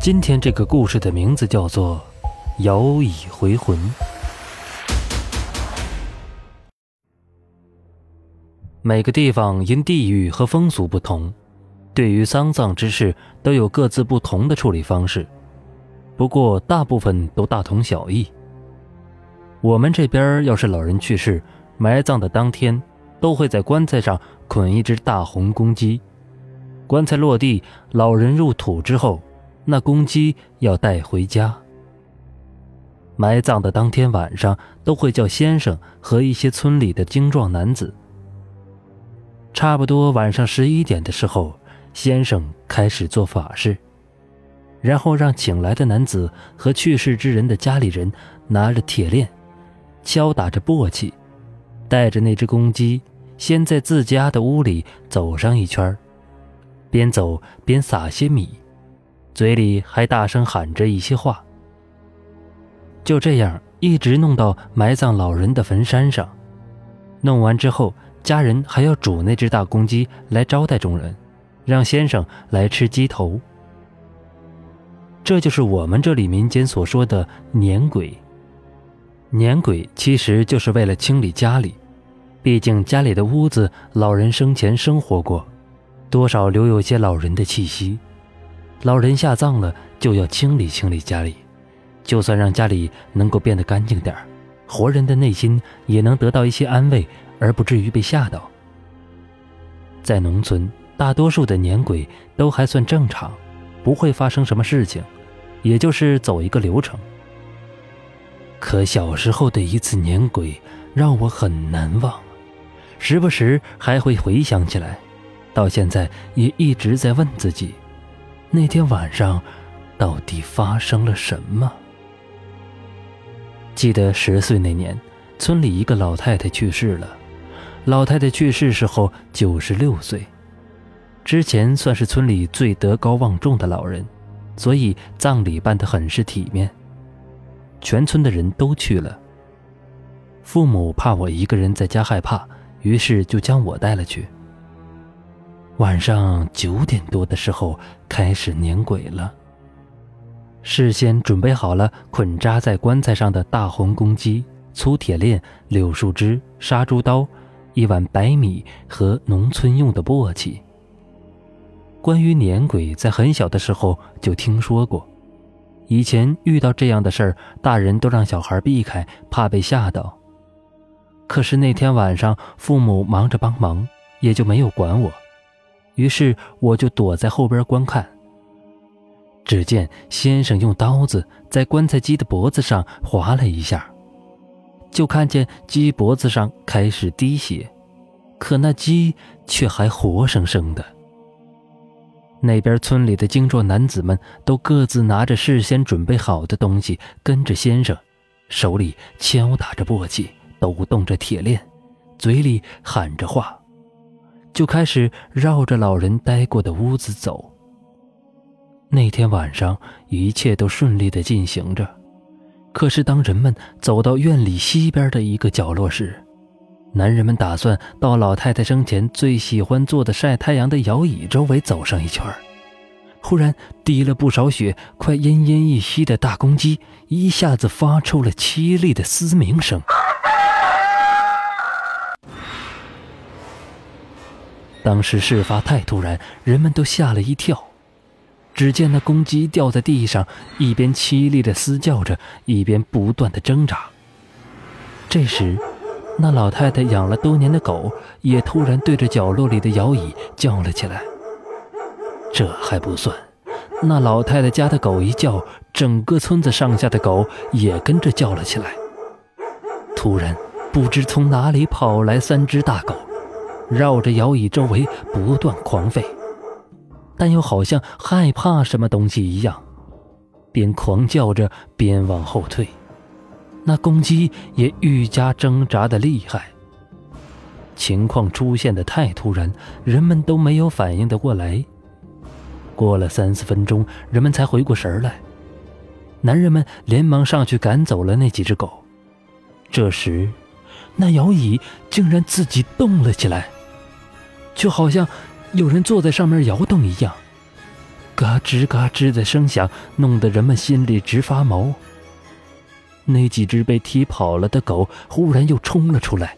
今天这个故事的名字叫做《摇椅回魂》。每个地方因地域和风俗不同，对于丧葬之事都有各自不同的处理方式。不过大部分都大同小异。我们这边要是老人去世，埋葬的当天都会在棺材上捆一只大红公鸡。棺材落地，老人入土之后。那公鸡要带回家。埋葬的当天晚上，都会叫先生和一些村里的精壮男子。差不多晚上十一点的时候，先生开始做法事，然后让请来的男子和去世之人的家里人拿着铁链，敲打着簸箕，带着那只公鸡，先在自家的屋里走上一圈，边走边撒些米。嘴里还大声喊着一些话。就这样一直弄到埋葬老人的坟山上，弄完之后，家人还要煮那只大公鸡来招待众人，让先生来吃鸡头。这就是我们这里民间所说的撵鬼。撵鬼其实就是为了清理家里，毕竟家里的屋子老人生前生活过，多少留有些老人的气息。老人下葬了，就要清理清理家里，就算让家里能够变得干净点活人的内心也能得到一些安慰，而不至于被吓到。在农村，大多数的撵鬼都还算正常，不会发生什么事情，也就是走一个流程。可小时候的一次撵鬼让我很难忘，时不时还会回想起来，到现在也一直在问自己。那天晚上，到底发生了什么？记得十岁那年，村里一个老太太去世了。老太太去世时候九十六岁，之前算是村里最德高望重的老人，所以葬礼办得很是体面。全村的人都去了。父母怕我一个人在家害怕，于是就将我带了去。晚上九点多的时候开始撵鬼了。事先准备好了捆扎在棺材上的大红公鸡、粗铁链、柳树枝、杀猪刀、一碗白米和农村用的簸箕。关于撵鬼，在很小的时候就听说过。以前遇到这样的事儿，大人都让小孩避开，怕被吓到。可是那天晚上，父母忙着帮忙，也就没有管我。于是我就躲在后边观看。只见先生用刀子在棺材鸡的脖子上划了一下，就看见鸡脖子上开始滴血，可那鸡却还活生生的。那边村里的精壮男子们都各自拿着事先准备好的东西，跟着先生，手里敲打着簸箕，抖动着铁链，嘴里喊着话。就开始绕着老人待过的屋子走。那天晚上一切都顺利的进行着，可是当人们走到院里西边的一个角落时，男人们打算到老太太生前最喜欢坐的晒太阳的摇椅周围走上一圈忽然滴了不少血、快奄奄一息的大公鸡一下子发出了凄厉的嘶鸣声。当时事发太突然，人们都吓了一跳。只见那公鸡掉在地上，一边凄厉的嘶叫着，一边不断的挣扎。这时，那老太太养了多年的狗也突然对着角落里的摇椅叫了起来。这还不算，那老太太家的狗一叫，整个村子上下的狗也跟着叫了起来。突然，不知从哪里跑来三只大狗。绕着摇椅周围不断狂吠，但又好像害怕什么东西一样，边狂叫着边往后退。那公鸡也愈加挣扎的厉害。情况出现的太突然，人们都没有反应得过来。过了三四分钟，人们才回过神来。男人们连忙上去赶走了那几只狗。这时，那摇椅竟然自己动了起来。就好像有人坐在上面摇动一样，嘎吱嘎吱的声响弄得人们心里直发毛。那几只被踢跑了的狗忽然又冲了出来，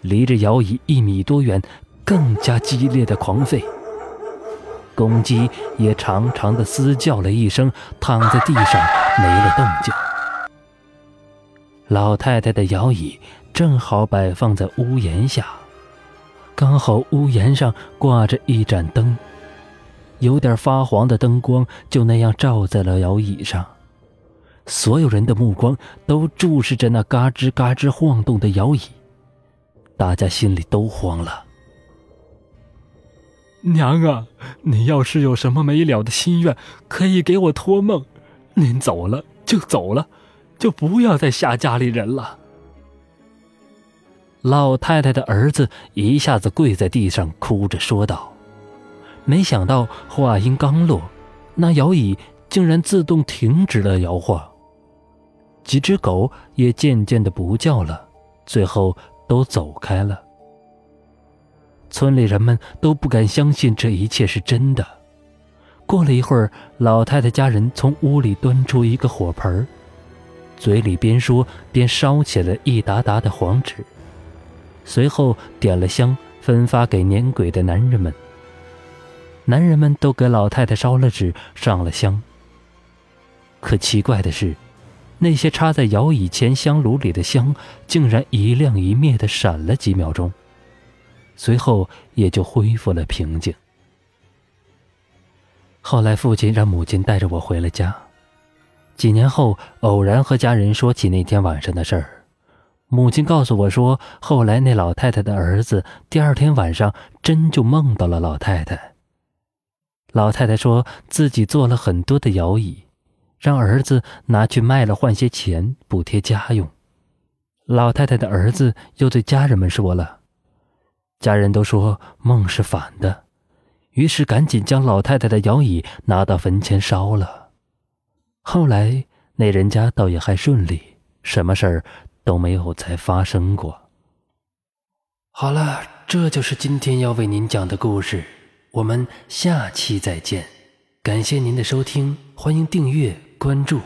离着摇椅一米多远，更加激烈的狂吠。公鸡也长长的嘶叫了一声，躺在地上没了动静。老太太的摇椅正好摆放在屋檐下，刚好屋檐上挂着一盏灯，有点发黄的灯光就那样照在了摇椅上。所有人的目光都注视着那嘎吱嘎吱晃动的摇椅，大家心里都慌了。娘啊，你要是有什么没了的心愿，可以给我托梦。您走了就走了，就不要再吓家里人了。老太太的儿子一下子跪在地上，哭着说道。没想到话音刚落，那摇椅竟然自动停止了摇晃，几只狗也渐渐的不叫了，最后都走开了。村里人们都不敢相信这一切是真的。过了一会儿，老太太家人从屋里端出一个火盆嘴里边说边烧起了一沓沓的黄纸，随后点了香，分发给撵鬼的男人们。男人们都给老太太烧了纸，上了香。可奇怪的是，那些插在摇椅前香炉里的香，竟然一亮一灭的闪了几秒钟。随后也就恢复了平静。后来，父亲让母亲带着我回了家。几年后，偶然和家人说起那天晚上的事儿，母亲告诉我说，后来那老太太的儿子第二天晚上真就梦到了老太太。老太太说自己做了很多的摇椅，让儿子拿去卖了换些钱补贴家用。老太太的儿子又对家人们说了。家人都说梦是反的，于是赶紧将老太太的摇椅拿到坟前烧了。后来那人家倒也还顺利，什么事儿都没有再发生过。好了，这就是今天要为您讲的故事，我们下期再见。感谢您的收听，欢迎订阅关注。